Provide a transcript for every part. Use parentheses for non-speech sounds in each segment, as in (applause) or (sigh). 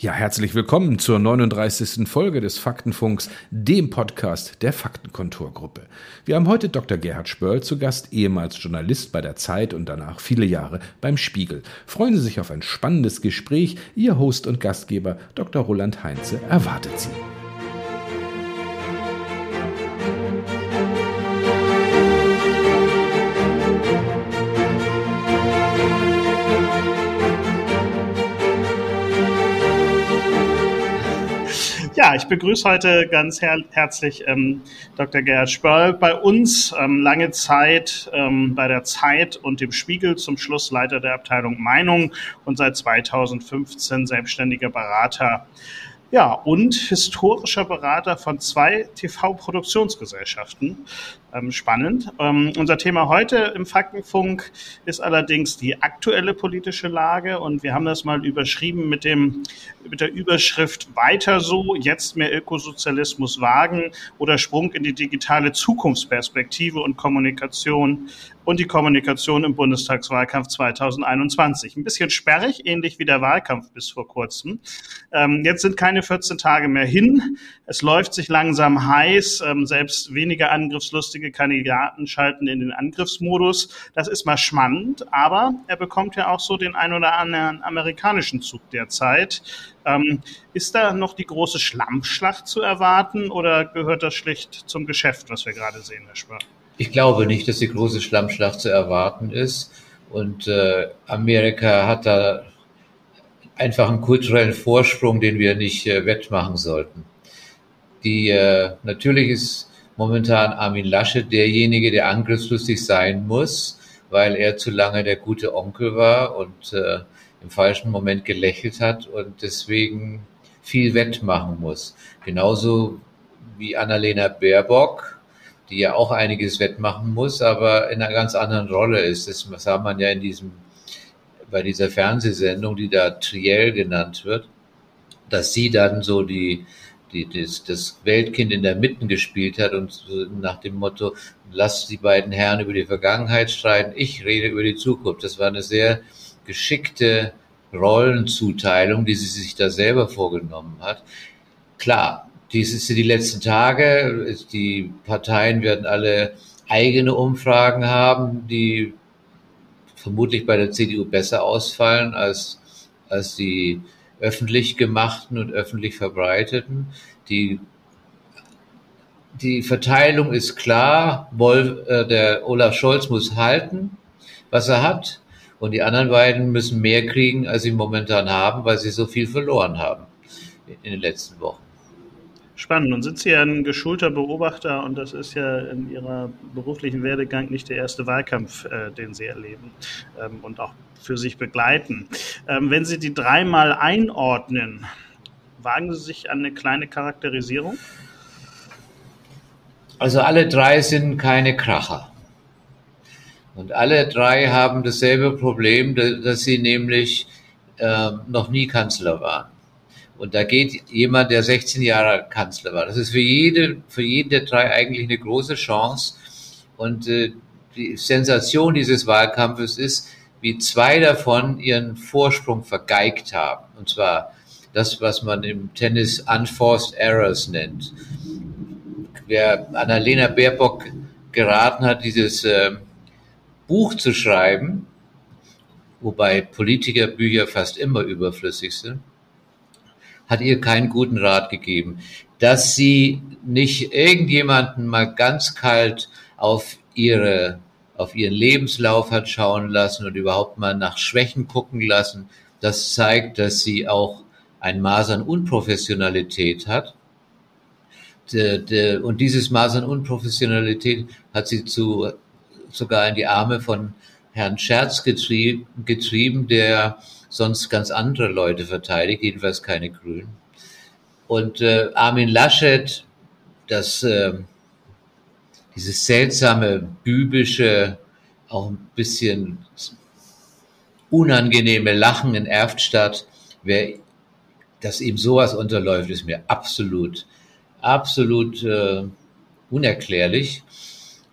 Ja, herzlich willkommen zur 39. Folge des Faktenfunks, dem Podcast der Faktenkontorgruppe. Wir haben heute Dr. Gerhard Spörl zu Gast, ehemals Journalist bei der Zeit und danach viele Jahre beim Spiegel. Freuen Sie sich auf ein spannendes Gespräch. Ihr Host und Gastgeber Dr. Roland Heinze erwartet Sie. Ich begrüße heute ganz her herzlich ähm, Dr. Gerhard Spörl bei uns. Ähm, lange Zeit ähm, bei der Zeit und dem Spiegel, zum Schluss Leiter der Abteilung Meinung und seit 2015 selbstständiger Berater ja, und historischer Berater von zwei TV-Produktionsgesellschaften. Ähm, spannend. Ähm, unser Thema heute im Faktenfunk ist allerdings die aktuelle politische Lage und wir haben das mal überschrieben mit dem mit der Überschrift Weiter so, jetzt mehr Ökosozialismus wagen oder Sprung in die digitale Zukunftsperspektive und Kommunikation und die Kommunikation im Bundestagswahlkampf 2021. Ein bisschen sperrig, ähnlich wie der Wahlkampf bis vor kurzem. Ähm, jetzt sind keine 14 Tage mehr hin. Es läuft sich langsam heiß. Ähm, selbst weniger angriffslustige Kandidaten schalten in den Angriffsmodus. Das ist mal spannend, aber er bekommt ja auch so den ein oder anderen amerikanischen Zug derzeit. Ähm, ist da noch die große Schlammschlacht zu erwarten oder gehört das schlicht zum Geschäft, was wir gerade sehen, Herr Spör? Ich glaube nicht, dass die große Schlammschlacht zu erwarten ist. Und äh, Amerika hat da einfach einen kulturellen Vorsprung, den wir nicht äh, wettmachen sollten. Die äh, natürlich ist momentan Armin Laschet derjenige, der angriffslustig sein muss, weil er zu lange der gute Onkel war und äh, im falschen Moment gelächelt hat und deswegen viel wettmachen muss. Genauso wie Annalena Baerbock, die ja auch einiges wettmachen muss, aber in einer ganz anderen Rolle ist. Das sah man ja in diesem, bei dieser Fernsehsendung, die da Triell genannt wird, dass sie dann so die, die, das, das Weltkind in der Mitte gespielt hat und nach dem Motto, lass die beiden Herren über die Vergangenheit streiten, ich rede über die Zukunft. Das war eine sehr geschickte Rollenzuteilung, die sie sich da selber vorgenommen hat. Klar, dies ist die letzten Tage. Die Parteien werden alle eigene Umfragen haben, die vermutlich bei der CDU besser ausfallen als, als die öffentlich gemachten und öffentlich verbreiteten. Die, die Verteilung ist klar. Wolf, äh, der Olaf Scholz muss halten, was er hat. Und die anderen beiden müssen mehr kriegen, als sie momentan haben, weil sie so viel verloren haben in den letzten Wochen. Spannend. Nun sind Sie ja ein geschulter Beobachter und das ist ja in Ihrer beruflichen Werdegang nicht der erste Wahlkampf, äh, den Sie erleben ähm, und auch für sich begleiten. Ähm, wenn Sie die dreimal einordnen, wagen Sie sich an eine kleine Charakterisierung? Also alle drei sind keine Kracher. Und alle drei haben dasselbe Problem, dass sie nämlich äh, noch nie Kanzler waren. Und da geht jemand, der 16 Jahre Kanzler war. Das ist für jede, für jeden der drei eigentlich eine große Chance. Und äh, die Sensation dieses Wahlkampfes ist, wie zwei davon ihren Vorsprung vergeigt haben. Und zwar das, was man im Tennis Unforced Errors nennt. Wer Annalena Baerbock geraten hat, dieses äh, Buch zu schreiben, wobei Politikerbücher fast immer überflüssig sind, hat ihr keinen guten Rat gegeben, dass sie nicht irgendjemanden mal ganz kalt auf ihre auf ihren Lebenslauf hat schauen lassen und überhaupt mal nach Schwächen gucken lassen. Das zeigt, dass sie auch ein Maß an Unprofessionalität hat. Und dieses Maß an Unprofessionalität hat sie zu, sogar in die Arme von Herrn Scherz getrieben, der sonst ganz andere Leute verteidigt, jedenfalls keine Grünen. Und äh, Armin Laschet, das, äh, dieses seltsame, bübische, auch ein bisschen unangenehme Lachen in Erftstadt, wer, dass ihm sowas unterläuft, ist mir absolut, absolut äh, unerklärlich.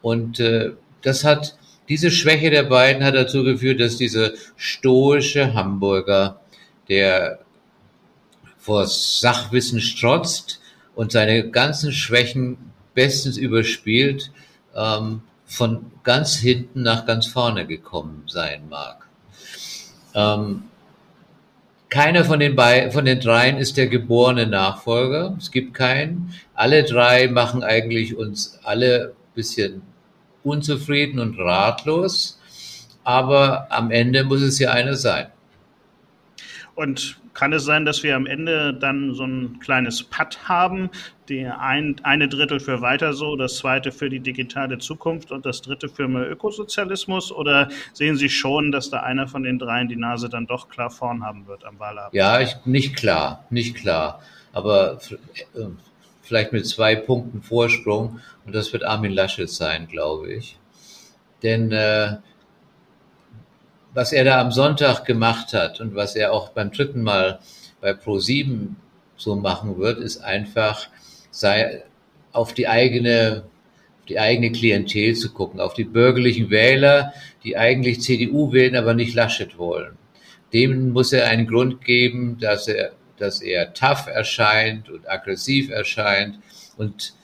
Und äh, das hat diese Schwäche der beiden hat dazu geführt, dass dieser stoische Hamburger, der vor Sachwissen strotzt und seine ganzen Schwächen bestens überspielt, ähm, von ganz hinten nach ganz vorne gekommen sein mag. Ähm, keiner von den, bei, von den dreien ist der geborene Nachfolger. Es gibt keinen. Alle drei machen eigentlich uns alle bisschen unzufrieden und ratlos. Aber am Ende muss es ja einer sein. Und kann es sein, dass wir am Ende dann so ein kleines Pad haben, die ein, eine Drittel für weiter so, das zweite für die digitale Zukunft und das dritte für mehr Ökosozialismus? Oder sehen Sie schon, dass da einer von den dreien die Nase dann doch klar vorn haben wird am Wahlabend? Ja, ich, nicht klar, nicht klar. Aber äh, vielleicht mit zwei Punkten Vorsprung und das wird Armin Laschet sein, glaube ich. Denn äh, was er da am Sonntag gemacht hat und was er auch beim dritten Mal bei Pro7 so machen wird, ist einfach sei, auf die eigene, auf die eigene Klientel zu gucken, auf die bürgerlichen Wähler, die eigentlich CDU wählen, aber nicht Laschet wollen. Dem muss er einen Grund geben, dass er, dass er tough erscheint und aggressiv erscheint und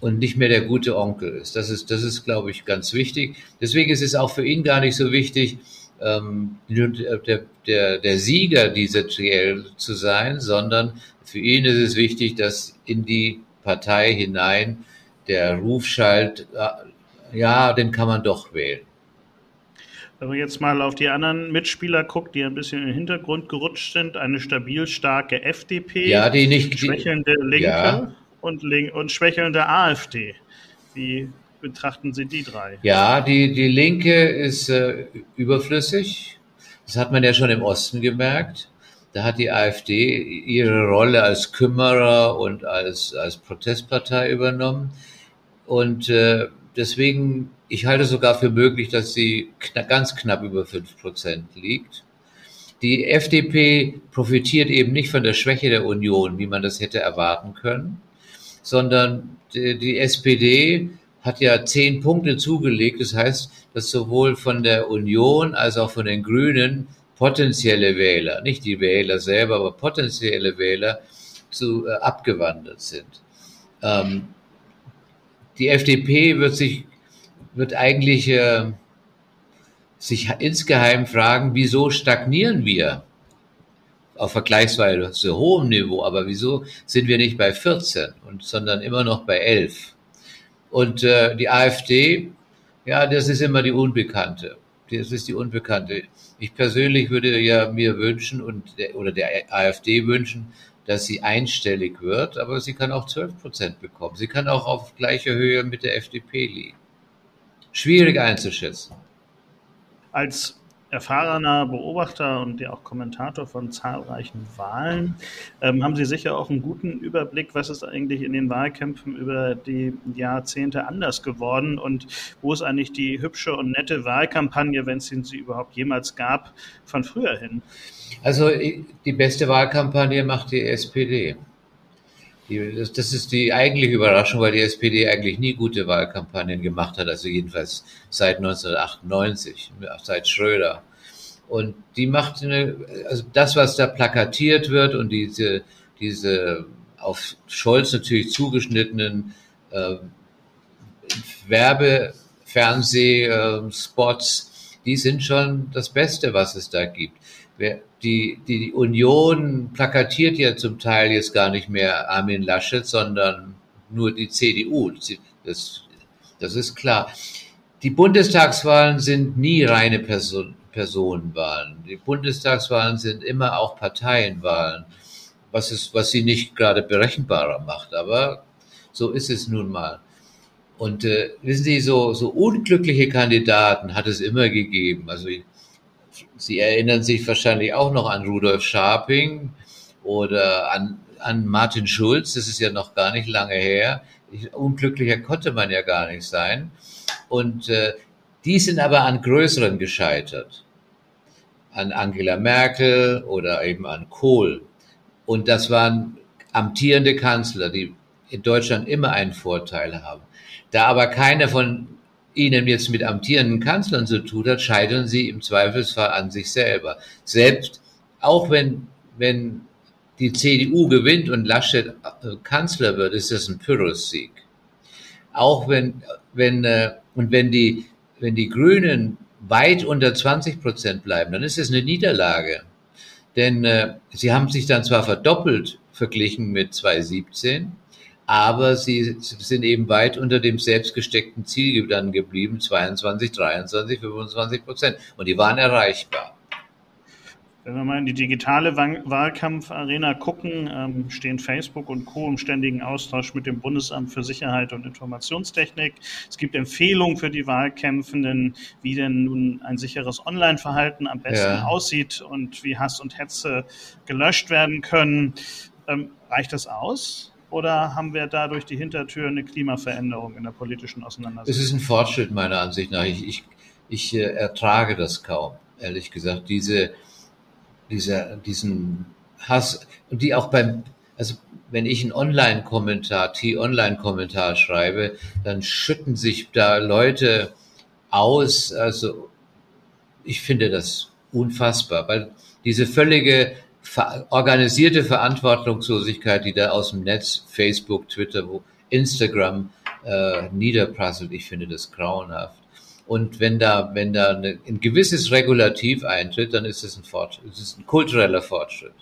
und nicht mehr der gute Onkel ist. Das ist, das ist, glaube ich, ganz wichtig. Deswegen ist es auch für ihn gar nicht so wichtig, ähm, der, der, der Sieger dieser Triell zu sein, sondern für ihn ist es wichtig, dass in die Partei hinein der Ruf schallt, äh, ja, den kann man doch wählen. Wenn man jetzt mal auf die anderen Mitspieler guckt, die ein bisschen in den Hintergrund gerutscht sind, eine stabil starke FDP, ja, die nicht, schwächelnde Linke, ja und, und schwächelnde AfD. Wie betrachten Sie die drei? Ja, die, die Linke ist äh, überflüssig. Das hat man ja schon im Osten gemerkt. Da hat die AfD ihre Rolle als Kümmerer und als, als Protestpartei übernommen. Und äh, deswegen, ich halte sogar für möglich, dass sie kna ganz knapp über fünf Prozent liegt. Die FDP profitiert eben nicht von der Schwäche der Union, wie man das hätte erwarten können sondern die, die SPD hat ja zehn Punkte zugelegt. Das heißt, dass sowohl von der Union als auch von den Grünen potenzielle Wähler, nicht die Wähler selber, aber potenzielle Wähler zu äh, abgewandert sind. Ähm, die FDP wird sich, wird eigentlich äh, sich insgeheim fragen, wieso stagnieren wir? auf vergleichsweise hohem Niveau, aber wieso sind wir nicht bei 14 und sondern immer noch bei 11? Und äh, die AfD, ja, das ist immer die Unbekannte. Das ist die Unbekannte. Ich persönlich würde ja mir wünschen und der, oder der AfD wünschen, dass sie einstellig wird, aber sie kann auch 12 Prozent bekommen. Sie kann auch auf gleicher Höhe mit der FDP liegen. Schwierig einzuschätzen. Als erfahrener Beobachter und ja auch Kommentator von zahlreichen Wahlen, ähm, haben Sie sicher auch einen guten Überblick, was ist eigentlich in den Wahlkämpfen über die Jahrzehnte anders geworden und wo ist eigentlich die hübsche und nette Wahlkampagne, wenn es sie überhaupt jemals gab, von früher hin? Also die beste Wahlkampagne macht die SPD. Das, das, ist die eigentliche Überraschung, weil die SPD eigentlich nie gute Wahlkampagnen gemacht hat, also jedenfalls seit 1998, seit Schröder. Und die macht eine, also das, was da plakatiert wird und diese, diese auf Scholz natürlich zugeschnittenen äh, Werbe, Fernsehspots, die sind schon das Beste, was es da gibt. Die, die Union plakatiert ja zum Teil jetzt gar nicht mehr Armin Laschet, sondern nur die CDU. Das, das ist klar. Die Bundestagswahlen sind nie reine Person, Personenwahlen. Die Bundestagswahlen sind immer auch Parteienwahlen, was, ist, was sie nicht gerade berechenbarer macht, aber so ist es nun mal. Und äh, wissen Sie, so, so unglückliche Kandidaten hat es immer gegeben. Also Sie erinnern sich wahrscheinlich auch noch an Rudolf Scharping oder an, an Martin Schulz, das ist ja noch gar nicht lange her. Unglücklicher konnte man ja gar nicht sein. Und äh, die sind aber an größeren gescheitert. An Angela Merkel oder eben an Kohl. Und das waren amtierende Kanzler, die in Deutschland immer einen Vorteil haben. Da aber keiner von ihnen jetzt mit amtierenden Kanzlern zu tun hat, scheitern sie im Zweifelsfall an sich selber. Selbst, auch wenn, wenn die CDU gewinnt und Laschet äh, Kanzler wird, ist das ein Pyrrhus-Sieg. Auch wenn, wenn, äh, und wenn die, wenn die Grünen weit unter 20 Prozent bleiben, dann ist es eine Niederlage. Denn äh, sie haben sich dann zwar verdoppelt verglichen mit 2017, aber sie sind eben weit unter dem selbstgesteckten Ziel dann geblieben, 22, 23, 25 Prozent. Und die waren erreichbar. Wenn wir mal in die digitale Wahlkampfarena gucken, ähm, stehen Facebook und Co. im ständigen Austausch mit dem Bundesamt für Sicherheit und Informationstechnik. Es gibt Empfehlungen für die Wahlkämpfenden, wie denn nun ein sicheres Online-Verhalten am besten ja. aussieht und wie Hass und Hetze gelöscht werden können. Ähm, reicht das aus? Oder haben wir da durch die Hintertür eine Klimaveränderung in der politischen Auseinandersetzung? Es ist ein Fortschritt meiner Ansicht nach. Ich, ich, ich äh, ertrage das kaum, ehrlich gesagt. Diese dieser, diesen Hass die auch beim, also wenn ich einen Online-Kommentar, T-Online-Kommentar schreibe, dann schütten sich da Leute aus. Also ich finde das unfassbar, weil diese völlige organisierte Verantwortungslosigkeit, die da aus dem Netz, Facebook, Twitter, Instagram äh, niederprasselt, ich finde das grauenhaft. Und wenn da, wenn da eine, ein gewisses Regulativ eintritt, dann ist es ein Fortschritt, es ein kultureller Fortschritt.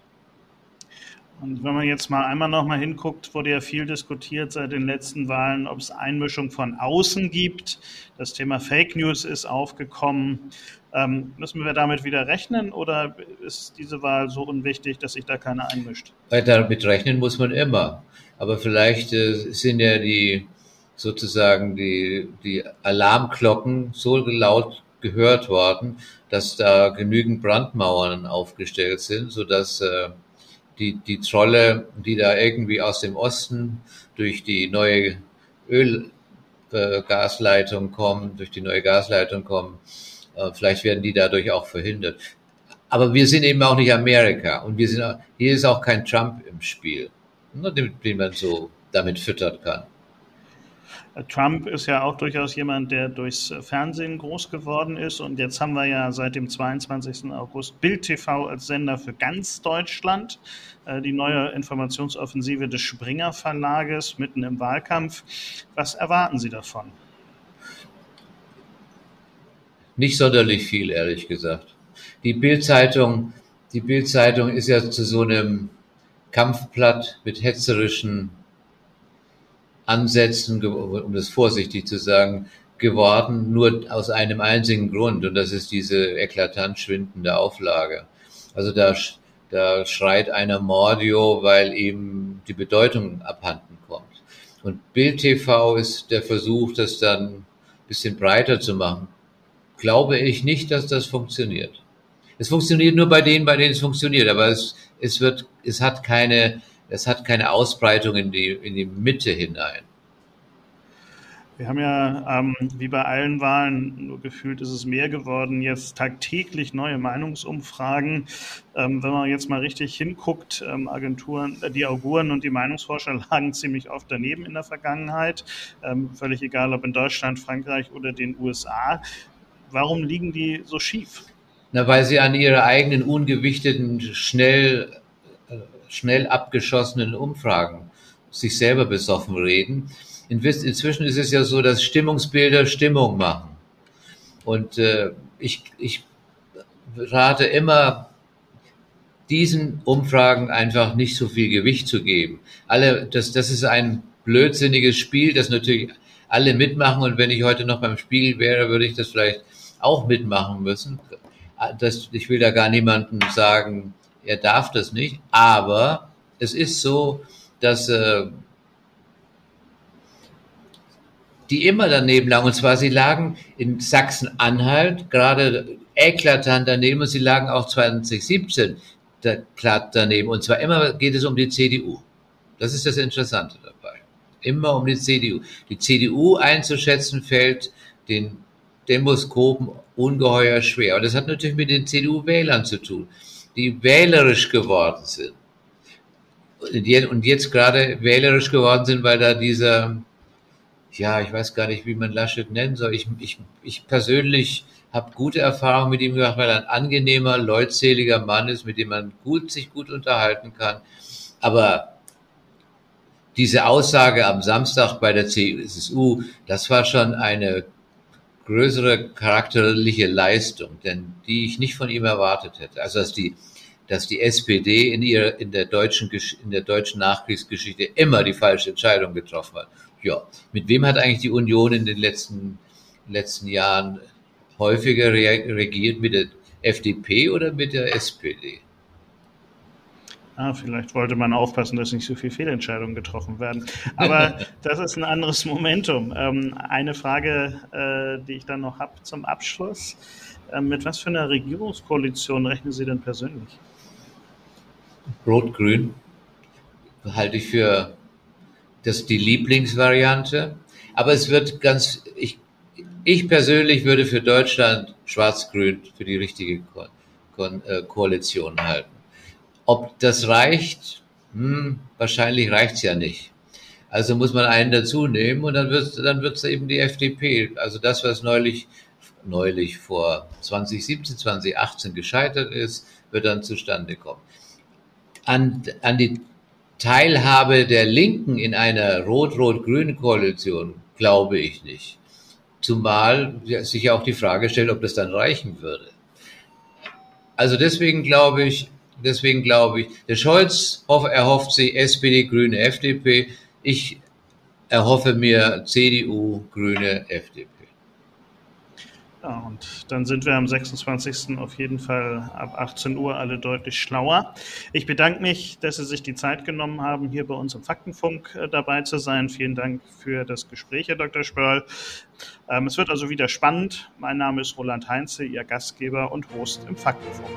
Und wenn man jetzt mal einmal noch mal hinguckt, wurde ja viel diskutiert seit den letzten Wahlen, ob es Einmischung von außen gibt. Das Thema Fake News ist aufgekommen. Ähm, müssen wir damit wieder rechnen oder ist diese Wahl so unwichtig, dass sich da keiner einmischt? Damit rechnen muss man immer. Aber vielleicht äh, sind ja die, sozusagen die, die Alarmglocken so laut gehört worden, dass da genügend Brandmauern aufgestellt sind, so dass äh, die, die Trolle, die da irgendwie aus dem Osten durch die neue Ölgasleitung äh, kommen, durch die neue Gasleitung kommen, äh, vielleicht werden die dadurch auch verhindert. Aber wir sind eben auch nicht Amerika und wir sind, hier ist auch kein Trump im Spiel, ne, den, den man so damit füttern kann. Trump ist ja auch durchaus jemand, der durchs Fernsehen groß geworden ist. Und jetzt haben wir ja seit dem 22. August Bild TV als Sender für ganz Deutschland. Äh, die neue Informationsoffensive des Springer Verlages mitten im Wahlkampf. Was erwarten Sie davon? Nicht sonderlich viel, ehrlich gesagt. Die Bildzeitung, die Bildzeitung ist ja zu so einem Kampfblatt mit hetzerischen Ansätzen, um das vorsichtig zu sagen, geworden, nur aus einem einzigen Grund, und das ist diese eklatant schwindende Auflage. Also da, da schreit einer Mordio, weil ihm die Bedeutung abhanden kommt. Und Bild TV ist der Versuch, das dann ein bisschen breiter zu machen. Glaube ich nicht, dass das funktioniert. Es funktioniert nur bei denen, bei denen es funktioniert, aber es, es wird, es hat keine es hat keine Ausbreitung in die, in die Mitte hinein. Wir haben ja, ähm, wie bei allen Wahlen, nur gefühlt ist es mehr geworden, jetzt tagtäglich neue Meinungsumfragen. Ähm, wenn man jetzt mal richtig hinguckt, ähm, Agenturen, äh, die Auguren und die Meinungsforscher (laughs) lagen ziemlich oft daneben in der Vergangenheit. Ähm, völlig egal, ob in Deutschland, Frankreich oder den USA. Warum liegen die so schief? Na, weil sie an ihre eigenen ungewichteten, schnell schnell abgeschossenen Umfragen sich selber besoffen reden. Inzwischen ist es ja so, dass Stimmungsbilder Stimmung machen. Und äh, ich, ich rate immer, diesen Umfragen einfach nicht so viel Gewicht zu geben. Alle, das, das ist ein blödsinniges Spiel, das natürlich alle mitmachen. Und wenn ich heute noch beim Spiel wäre, würde ich das vielleicht auch mitmachen müssen. Das, ich will da gar niemandem sagen, er darf das nicht, aber es ist so, dass äh, die immer daneben lagen. Und zwar, sie lagen in Sachsen-Anhalt gerade eklatant daneben und sie lagen auch 2017 platt daneben. Und zwar immer geht es um die CDU. Das ist das Interessante dabei. Immer um die CDU. Die CDU einzuschätzen fällt den Demoskopen ungeheuer schwer. Und das hat natürlich mit den CDU-Wählern zu tun die wählerisch geworden sind. Und jetzt gerade wählerisch geworden sind, weil da dieser, ja, ich weiß gar nicht, wie man Laschet nennen soll. Ich, ich, ich persönlich habe gute Erfahrungen mit ihm gemacht, weil er ein angenehmer, leutseliger Mann ist, mit dem man gut, sich gut unterhalten kann. Aber diese Aussage am Samstag bei der CSU, das war schon eine größere charakterliche Leistung, denn die ich nicht von ihm erwartet hätte. Also dass die, dass die SPD in ihrer in der deutschen in der deutschen Nachkriegsgeschichte immer die falsche Entscheidung getroffen hat. Ja, mit wem hat eigentlich die Union in den letzten letzten Jahren häufiger regiert mit der FDP oder mit der SPD? Ah, vielleicht wollte man aufpassen, dass nicht so viele Fehlentscheidungen getroffen werden. Aber (laughs) das ist ein anderes Momentum. Ähm, eine Frage, äh, die ich dann noch habe zum Abschluss. Ähm, mit was für einer Regierungskoalition rechnen Sie denn persönlich? Rot-Grün halte ich für das die Lieblingsvariante. Aber es wird ganz, ich, ich persönlich würde für Deutschland Schwarz-Grün für die richtige Ko Ko äh, Koalition halten. Ob das reicht? Hm, wahrscheinlich reicht's ja nicht. Also muss man einen dazu nehmen und dann wird dann wird's eben die FDP. Also das, was neulich neulich vor 2017, 2018 gescheitert ist, wird dann zustande kommen. An, an die Teilhabe der Linken in einer rot-rot-grünen Koalition glaube ich nicht. Zumal sich auch die Frage stellt, ob das dann reichen würde. Also deswegen glaube ich, Deswegen glaube ich, der Scholz erhofft sich SPD, Grüne, FDP. Ich erhoffe mir CDU, Grüne, FDP. Ja, und dann sind wir am 26. auf jeden Fall ab 18 Uhr alle deutlich schlauer. Ich bedanke mich, dass Sie sich die Zeit genommen haben, hier bei uns im Faktenfunk äh, dabei zu sein. Vielen Dank für das Gespräch, Herr Dr. Spörl. Ähm, es wird also wieder spannend. Mein Name ist Roland Heinze, Ihr Gastgeber und Host im Faktenfunk.